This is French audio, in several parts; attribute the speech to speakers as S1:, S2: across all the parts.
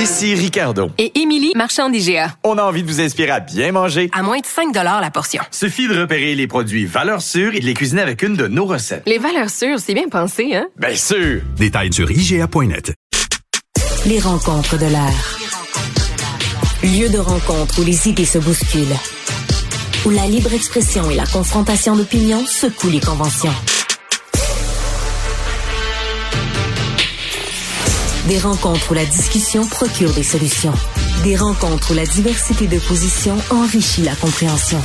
S1: Ici Ricardo.
S2: Et Émilie, marchand d'IGA.
S1: On a envie de vous inspirer à bien manger.
S2: À moins de 5 la portion.
S1: Suffit de repérer les produits valeurs sûres et de les cuisiner avec une de nos recettes.
S2: Les valeurs sûres, c'est bien pensé, hein?
S1: Bien sûr!
S3: Détails sur IGA.net.
S4: Les rencontres de l'air. Lieu de rencontre où les idées se bousculent. Où la libre expression et la confrontation d'opinions secouent les conventions. Des rencontres où la discussion procure des solutions. Des rencontres où la diversité de positions enrichit la compréhension.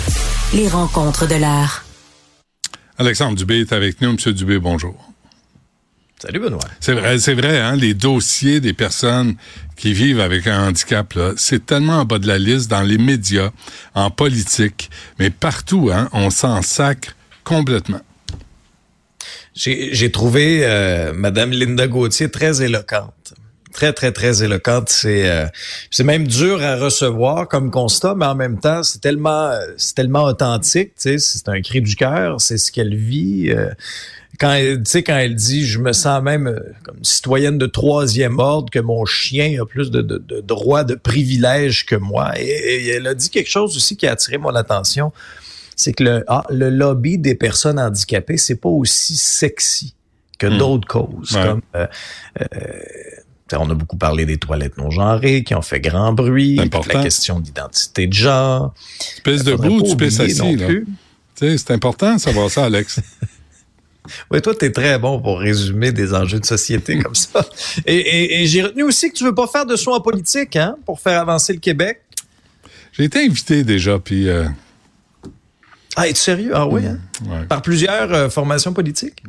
S4: Les rencontres de l'art.
S5: Alexandre Dubé est avec nous. Monsieur Dubé, bonjour.
S6: Salut Benoît.
S5: C'est vrai, c'est vrai, hein, les dossiers des personnes qui vivent avec un handicap, c'est tellement en bas de la liste dans les médias, en politique, mais partout, hein, on s'en sacre complètement.
S6: J'ai trouvé euh, Madame Linda Gauthier très éloquente. Très, très, très éloquente. C'est euh, c'est même dur à recevoir comme constat, mais en même temps, c'est tellement c'est tellement authentique. C'est un cri du cœur, c'est ce qu'elle vit. Euh, quand elle, quand elle dit, je me sens même euh, comme citoyenne de troisième ordre, que mon chien a plus de, de, de droits, de privilèges que moi. Et, elle a dit quelque chose aussi qui a attiré mon attention c'est que le, ah, le lobby des personnes handicapées, c'est pas aussi sexy que hmm. d'autres causes. Comme, euh, euh, on a beaucoup parlé des toilettes non genrées qui ont fait grand bruit, la question d'identité de genre.
S5: Tu pèses debout, tu assis. C'est important de savoir ça, Alex.
S6: Oui, toi, tu es très bon pour résumer des enjeux de société comme ça. Et, et j'ai retenu aussi que tu veux pas faire de soins politique, hein, pour faire avancer le Québec.
S5: J'ai été invité déjà, puis euh,
S6: ah, es-tu sérieux? Ah oui, hein? Par plusieurs euh, formations politiques?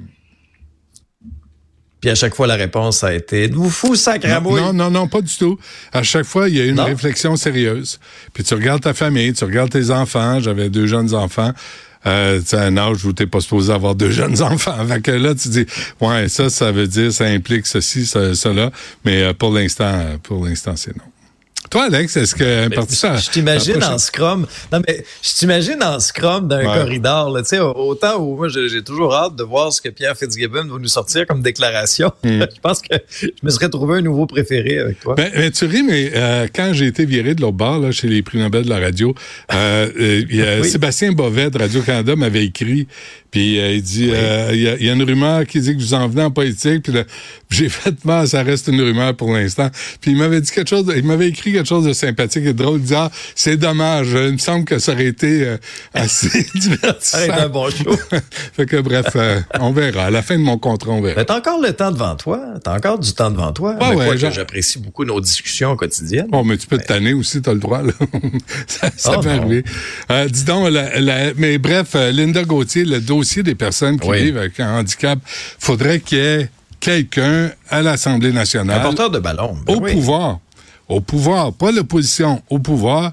S6: Puis à chaque fois, la réponse a été vous fou, sacramouille?
S5: Non, non, non, pas du tout. À chaque fois, il y a une réflexion sérieuse. Puis tu regardes ta famille, tu regardes tes enfants. J'avais deux jeunes enfants. Euh, tu un âge où t'es pas supposé avoir deux jeunes enfants. Fait que là, tu dis, ouais, ça, ça veut dire, ça implique ceci, ça, cela. Mais euh, pour l'instant, pour l'instant, c'est non. Toi, Alex, est-ce que ça?
S6: Je t'imagine en Scrum. Non, mais je t'imagine en Scrum d'un corridor. Là, autant où moi, j'ai toujours hâte de voir ce que Pierre Fitzgibbon va nous sortir comme déclaration. Hmm. je pense que je me serais trouvé un nouveau préféré avec toi.
S5: Ben, ben tu ris, mais euh, quand j'ai été viré de l'autre bar, là, chez les prix Nobel de la radio, euh, euh Sébastien Bovet de Radio-Canada m'avait écrit puis euh, il dit, euh, il y, a une rumeur qui dit que vous en venez en politique. Puis j'ai fait, mal, ça reste une rumeur pour l'instant. Puis il m'avait dit quelque chose, il m'avait écrit quelque chose de sympathique et drôle. Il dit, ah, c'est dommage. Il me semble que ça aurait été euh, assez divertissant. Ça
S6: un bon show.
S5: fait que bref, on verra. À la fin de mon contrat, on verra.
S6: T'as encore le temps devant toi. T'as encore du temps devant toi. Ah, ouais, j'apprécie beaucoup nos discussions quotidiennes.
S5: Bon, mais tu peux te tanner aussi, t'as le droit. Là. ça, ça oh, peut arriver. dis donc, mais bref, Linda Gauthier, le dossier des personnes qui vivent avec un handicap, faudrait qu'il y ait quelqu'un à l'Assemblée nationale.
S6: Un porteur de ballon.
S5: Ben au pouvoir. Au pouvoir. Pas l'opposition, au pouvoir.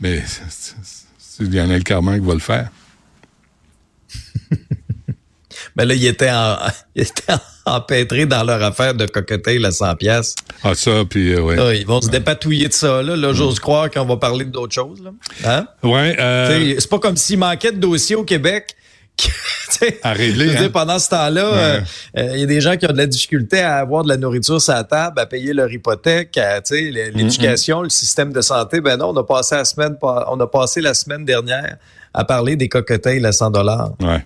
S5: Mais c'est Lionel Carman qui va le faire.
S6: Mais là, il était, en, il était empêtré dans leur affaire de cocktail à 100 pièces.
S5: Ah, ça, puis euh,
S6: oui. ils vont se dépatouiller de ça. Là, là j'ose croire qu'on va parler d'autres choses. Là. Hein?
S5: Ouais, euh...
S6: C'est pas comme s'il manquait de dossiers au Québec
S5: à régler.
S6: Hein? Pendant ce temps-là, euh, euh, il y a des gens qui ont de la difficulté à avoir de la nourriture sur la table, à payer leur hypothèque, l'éducation, le système de santé. Ben non, on a passé la semaine, on a passé la semaine dernière à parler des cocktails à 100 dollars.
S5: Ouais.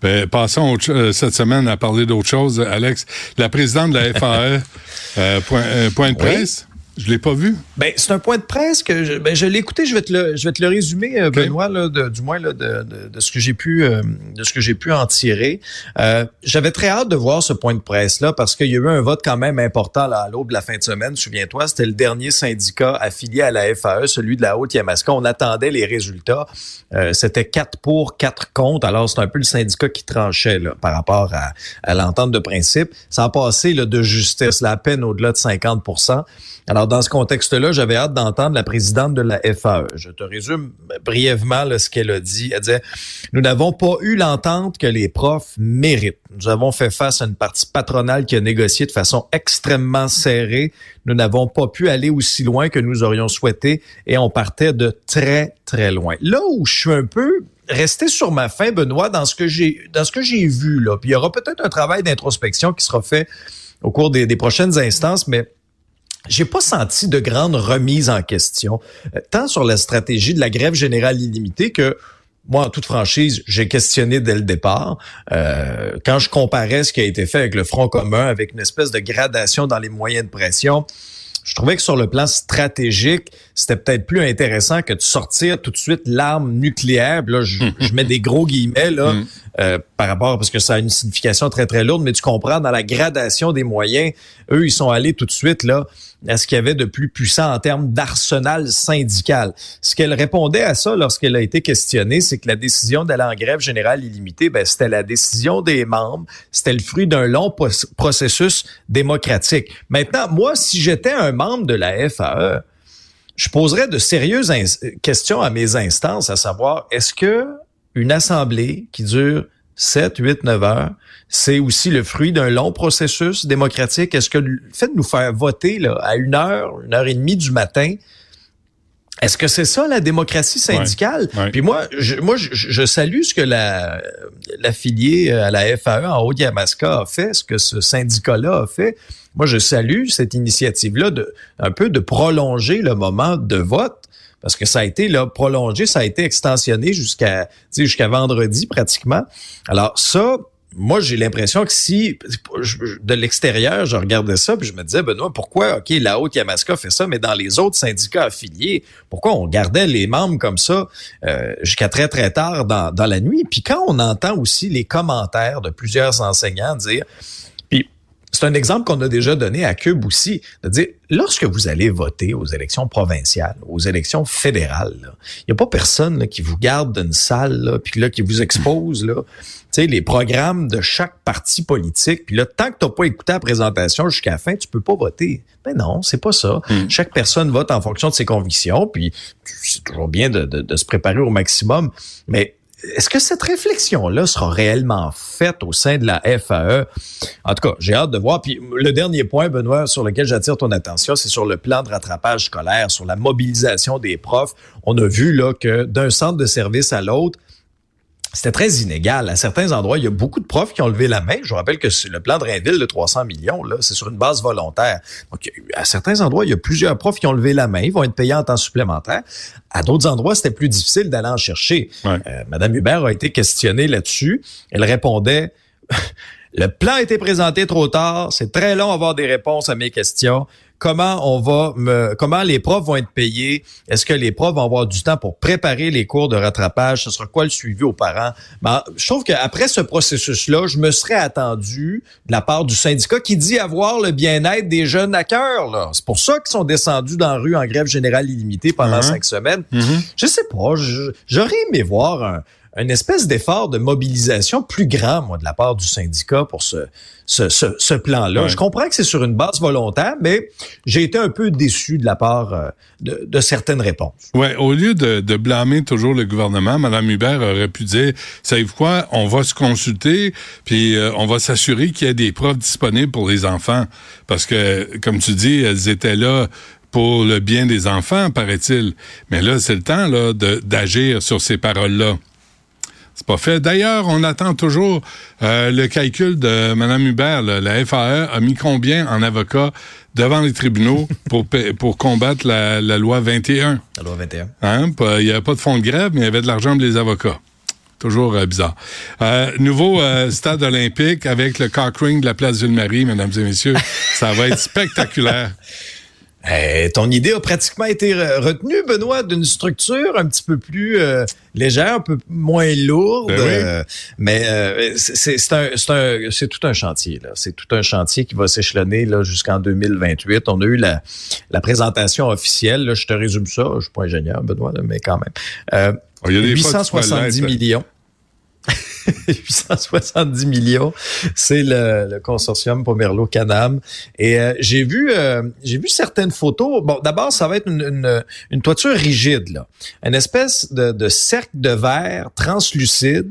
S5: Ben, passons euh, cette semaine à parler d'autre chose, Alex. La présidente de la FAE, point, de presse? Je l'ai pas vu.
S6: Ben c'est un point de presse que je, ben, je l'ai écouté. Je vais te le, je vais te le résumer, euh, Benoît, là, de, du moins là, de, de, ce que j'ai pu, euh, de ce que j'ai pu en tirer. Euh, J'avais très hâte de voir ce point de presse là parce qu'il y a eu un vote quand même important là, à l'aube de la fin de semaine. Souviens-toi, c'était le dernier syndicat affilié à la FAE, celui de la Haute-Yamaska. On attendait les résultats. Euh, c'était quatre pour, quatre contre. Alors c'est un peu le syndicat qui tranchait là, par rapport à, à l'entente de principe. Ça a passé là, de justesse, la peine au-delà de 50% alors, dans ce contexte-là, j'avais hâte d'entendre la présidente de la FAE. Je te résume brièvement ce qu'elle a dit. Elle disait, nous n'avons pas eu l'entente que les profs méritent. Nous avons fait face à une partie patronale qui a négocié de façon extrêmement serrée. Nous n'avons pas pu aller aussi loin que nous aurions souhaité et on partait de très, très loin. Là où je suis un peu resté sur ma fin, Benoît, dans ce que j'ai, dans ce que j'ai vu, là. Puis il y aura peut-être un travail d'introspection qui sera fait au cours des prochaines instances, mais j'ai pas senti de grande remise en question, euh, tant sur la stratégie de la grève générale illimitée que moi, en toute franchise, j'ai questionné dès le départ. Euh, quand je comparais ce qui a été fait avec le Front commun, avec une espèce de gradation dans les moyens de pression, je trouvais que sur le plan stratégique, c'était peut-être plus intéressant que de sortir tout de suite l'arme nucléaire. là, je, mets des gros guillemets là mm. Euh, par rapport parce que ça a une signification très très lourde, mais tu comprends dans la gradation des moyens, eux ils sont allés tout de suite là à ce qu'il y avait de plus puissant en termes d'arsenal syndical. Ce qu'elle répondait à ça lorsqu'elle a été questionnée, c'est que la décision d'aller en grève générale illimitée, ben, c'était la décision des membres, c'était le fruit d'un long processus démocratique. Maintenant, moi, si j'étais un membre de la FAE, je poserais de sérieuses questions à mes instances, à savoir, est-ce que une assemblée qui dure 7, 8, 9 heures, c'est aussi le fruit d'un long processus démocratique. Est-ce que le fait de nous faire voter là, à une heure, une heure et demie du matin, est-ce que c'est ça la démocratie syndicale? Puis moi, je, moi, je, salue ce que la l'affilié à la FAE en Haut-Yamaska a fait, ce que ce syndicat-là a fait. Moi, je salue cette initiative-là de un peu de prolonger le moment de vote parce que ça a été là prolongé, ça a été extensionné jusqu'à jusqu'à vendredi pratiquement. Alors ça, moi, j'ai l'impression que si de l'extérieur, je regardais ça, puis je me disais, Benoît, pourquoi, OK, la haute Yamaska fait ça, mais dans les autres syndicats affiliés, pourquoi on gardait les membres comme ça euh, jusqu'à très, très tard dans, dans la nuit? Puis quand on entend aussi les commentaires de plusieurs enseignants dire, c'est un exemple qu'on a déjà donné à Cube aussi, de dire, lorsque vous allez voter aux élections provinciales, aux élections fédérales, il n'y a pas personne qui vous garde d'une salle, puis là, qui vous expose là, les programmes de chaque parti politique. Puis là, tant que tu n'as pas écouté la présentation jusqu'à la fin, tu peux pas voter. Mais non, c'est pas ça. Hmm. Chaque personne vote en fonction de ses convictions, puis c'est toujours bien de, de se préparer au maximum. Mais est-ce que cette réflexion-là sera réellement faite au sein de la FAE? En tout cas, j'ai hâte de voir. Puis le dernier point, Benoît, sur lequel j'attire ton attention, c'est sur le plan de rattrapage scolaire, sur la mobilisation des profs. On a vu là que d'un centre de service à l'autre, c'était très inégal. À certains endroits, il y a beaucoup de profs qui ont levé la main. Je vous rappelle que c'est le plan de Rainville de 300 millions, là, c'est sur une base volontaire. Donc, à certains endroits, il y a plusieurs profs qui ont levé la main. Ils vont être payés en temps supplémentaire. À d'autres endroits, c'était plus difficile d'aller en chercher. Euh, Madame Hubert a été questionnée là-dessus. Elle répondait Le plan a été présenté trop tard. C'est très long à avoir des réponses à mes questions. Comment on va me, comment les profs vont être payés? Est-ce que les profs vont avoir du temps pour préparer les cours de rattrapage? Ce sera quoi le suivi aux parents? Ben, je trouve qu'après ce processus-là, je me serais attendu de la part du syndicat qui dit avoir le bien-être des jeunes à cœur. C'est pour ça qu'ils sont descendus dans la rue en grève générale illimitée pendant uh-huh. cinq semaines. Mm-hmm. Je sais pas, j'aurais aimé voir un, une espèce d'effort de mobilisation plus grand, moi, de la part du syndicat pour ce, ce, ce, plan-là. Je comprends que c'est sur une base volontaire, mais j'ai été un peu déçu de la part euh, de, de certaines réponses.
S5: Ouais, au lieu de, de, blâmer toujours le gouvernement, Mme Hubert aurait pu dire, savez-vous quoi, on va se consulter, puis euh, on va s'assurer qu'il y a des profs disponibles pour les enfants. Parce que, comme tu dis, elles étaient là pour le bien des enfants, paraît-il. Mais là, c'est le temps là d'agir sur ces paroles-là. C'est pas fait. D'ailleurs, on attend toujours euh, le calcul de Mme Hubert. La FAE a mis combien en avocats devant les tribunaux pour, pour combattre la, loi 21?
S6: La loi 21.
S5: Hein? Il n'y avait pas de fonds de grève, mais il y avait de l'argent pour les avocats. Toujours euh, bizarre. Euh, nouveau stade olympique avec le cock ring de la place Ville-Marie, mesdames et messieurs. Ça va être spectaculaire.
S6: Eh, ton idée a pratiquement été retenue, Benoît, d'une structure un petit peu plus euh, légère, un peu moins lourde. Ben euh, mais euh, c'est c'est tout un chantier. là. C'est tout un chantier qui va s'échelonner là jusqu'en 2028. On a eu la, la présentation officielle. Là, je te résume ça. Je suis pas ingénieur, Benoît, mais quand même. 870 millions. 870 millions, c'est le, consortium Pomerlo Canam. Et euh, j'ai vu, euh, j'ai vu certaines photos. Bon, d'abord, ça va être une, une, toiture rigide, là, une espèce de, cercle de verre translucide.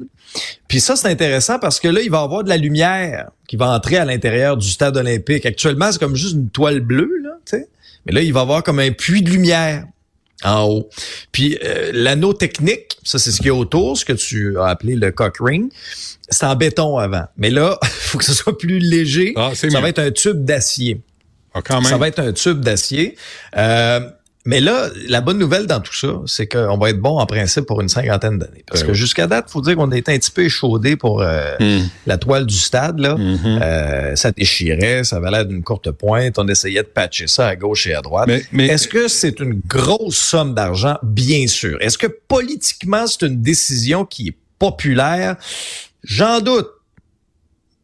S6: Puis ça, c'est intéressant parce que là, il va y avoir de la lumière qui va entrer à l'intérieur du stade olympique. Actuellement, c'est comme juste une toile bleue, là. Mais là, il va y avoir comme un puits de lumière en haut. Puis euh, l'anneau technique, ça c'est ce qui est autour, ce que tu as appelé le cock ring, c'est en béton avant. Mais là, il faut que ce soit plus léger. Ah, ça va être un tube d'acier.
S5: Ah, quand même.
S6: Ça va être un tube d'acier. Euh, mais là, la bonne nouvelle dans tout ça, c'est qu'on va être bon en principe pour une cinquantaine d'années. Parce
S5: Ben
S6: que
S5: oui.
S6: jusqu'à date, faut dire qu'on a été un petit peu échaudé pour euh,
S5: Hmm.
S6: la toile du stade. Là.
S5: Mhm.
S6: Euh, ça déchirait, ça avait l'air d'une courte pointe. On essayait de patcher ça à gauche et à droite.
S5: Mais- mais-
S6: Est-ce que c'est une grosse somme d'argent? Bien sûr. Est-ce que politiquement, c'est une décision qui est populaire? J'en doute.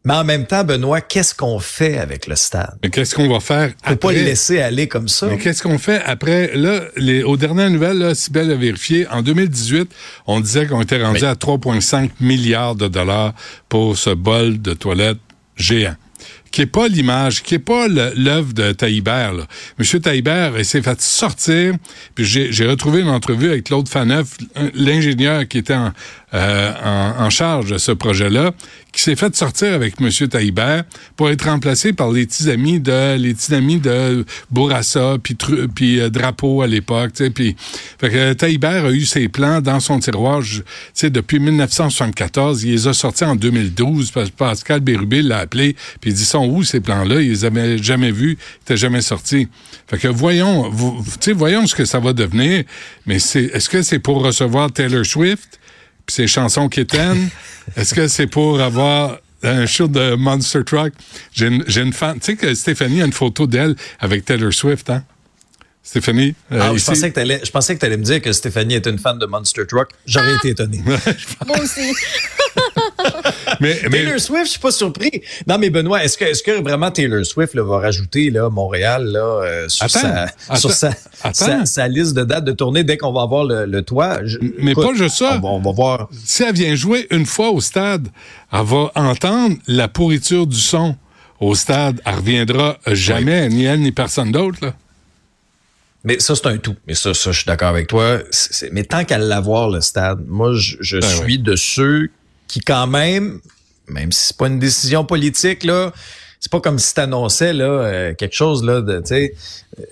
S6: Mais en même temps, Benoît, qu'est-ce qu'on fait avec le stade?
S5: Mais qu'est-ce qu'on va faire
S6: Faut pas
S5: après?
S6: le laisser aller comme ça.
S5: Mais qu'est-ce qu'on fait après? Là, les, aux dernières nouvelles, là, Sibelle a vérifié, en 2018, on disait qu'on était rendu à 3,5 milliards de dollars pour ce bol de toilette géant qui est pas l'image, qui est pas l'œuvre de Taïbert. Là. Monsieur Taïbert, il s'est fait sortir, puis j'ai retrouvé une entrevue avec Claude Faneuf, l'ingénieur qui était en, euh, en, en charge de ce projet-là, qui s'est fait sortir avec Monsieur Taïbert pour être remplacé par les petits amis de les petits amis de Bourassa puis euh, Drapeau à l'époque, tu sais, puis fait que Taïbert a eu ses plans dans son tiroir, tu sais depuis 1974, il les a sortis en 2012 parce que Pascal Bérubé l'a appelé puis il dit sont où ces plans-là, ils les avaient jamais vus, ils étaient jamais sortis. Fait que voyons, tu sais voyons ce que ça va devenir, mais c'est est-ce que c'est pour recevoir Taylor Swift? Puis ses chansons quétaines? Est-ce que c'est pour avoir un show de Monster Truck? J'ai une, j'ai une fan. Tu sais que Stéphanie a une photo d'elle avec Taylor Swift, hein? Stéphanie? euh,
S6: Ah, je pensais que t'allais, je pensais que t'allais me dire que Stéphanie est une fan de Monster Truck. J'aurais été étonné.
S2: Moi aussi.
S5: mais, mais-
S6: Taylor Swift, je suis pas surpris. Non, mais Benoît, est-ce que, est-ce que vraiment Taylor Swift là, va rajouter là, Montréal là, euh, sur,
S5: Attends,
S6: sa,
S5: attends,
S6: sur sa, sa, sa liste de dates de tournée dès qu'on va avoir le, le toit? Je-
S5: Mais pas juste ça.
S6: On va, on va voir.
S5: si elle vient jouer une fois au stade, elle va entendre la pourriture du son au stade. Elle reviendra jamais, ni elle ni personne d'autre. là.
S6: Mais ça, c'est un tout. Mais ça, ça, je suis d'accord avec toi. Mais tant qu'à l'avoir, le stade, moi, je, je
S5: Ben
S6: suis de ceux qui, quand même, même si c'est pas une décision politique, là, c'est pas comme si t'annonçais, là, euh, quelque chose, là, de, tu sais, euh,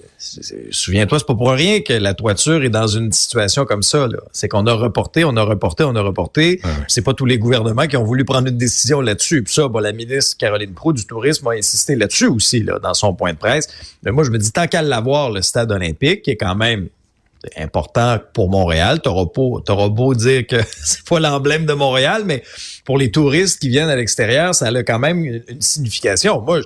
S6: souviens-toi, c'est pas pour rien que la toiture est dans une situation comme ça, là. C'est qu'on a reporté, on a reporté, on a reporté.
S5: Ouais, ouais.
S6: C'est pas tous les gouvernements qui ont voulu prendre une décision là-dessus. Puis ça, bon, la ministre Caroline Proux du Tourisme a insisté là-dessus aussi, là, dans son point de presse. Mais moi, je me dis, tant qu'à l'avoir, le stade olympique, qui est quand même important pour Montréal. T'auras t'auras beau dire que c'est pas l'emblème de Montréal, mais pour les touristes qui viennent à l'extérieur, ça a quand même une, une signification. Moi,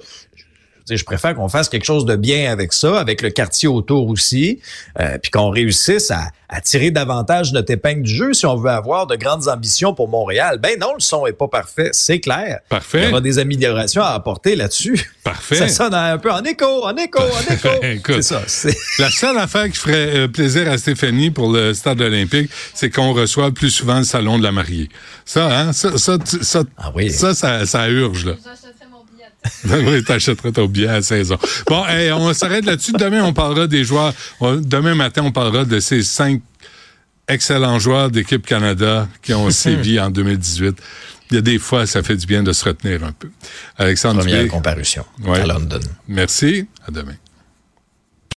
S6: je, préfère qu'on fasse quelque chose de bien avec ça, avec le quartier autour aussi, euh, puis qu'on réussisse à, à tirer davantage notre épingle du jeu si on veut avoir de grandes ambitions pour Montréal. Ben non, le son est pas parfait, c'est clair. Il y
S5: Parfait.
S6: aura des améliorations à apporter là-dessus.
S5: Parfait.
S6: Ça sonne un peu en écho, en écho, en écho.
S5: Écoute.
S6: c'est ça.
S5: La seule affaire qui ferait euh, plaisir à Stéphanie pour le stade olympique, c'est qu'on reçoit plus souvent le salon de la mariée. Ça, hein? Ça, ça, ça,
S6: Ah oui.
S5: ça, ça, ça urge, là. oui, t'achèterais ton billet à 16 ans. Bon, hey, on s'arrête là-dessus. Demain, on parlera des joueurs. Demain matin, on parlera de ces cinq excellents joueurs d'équipe Canada qui ont sévi en 2018. Il y a des fois, ça fait du bien de se retenir un peu. Alexandre
S6: Première
S5: Dubé,
S6: comparution
S5: Ouais.
S6: à London.
S5: merci. À demain.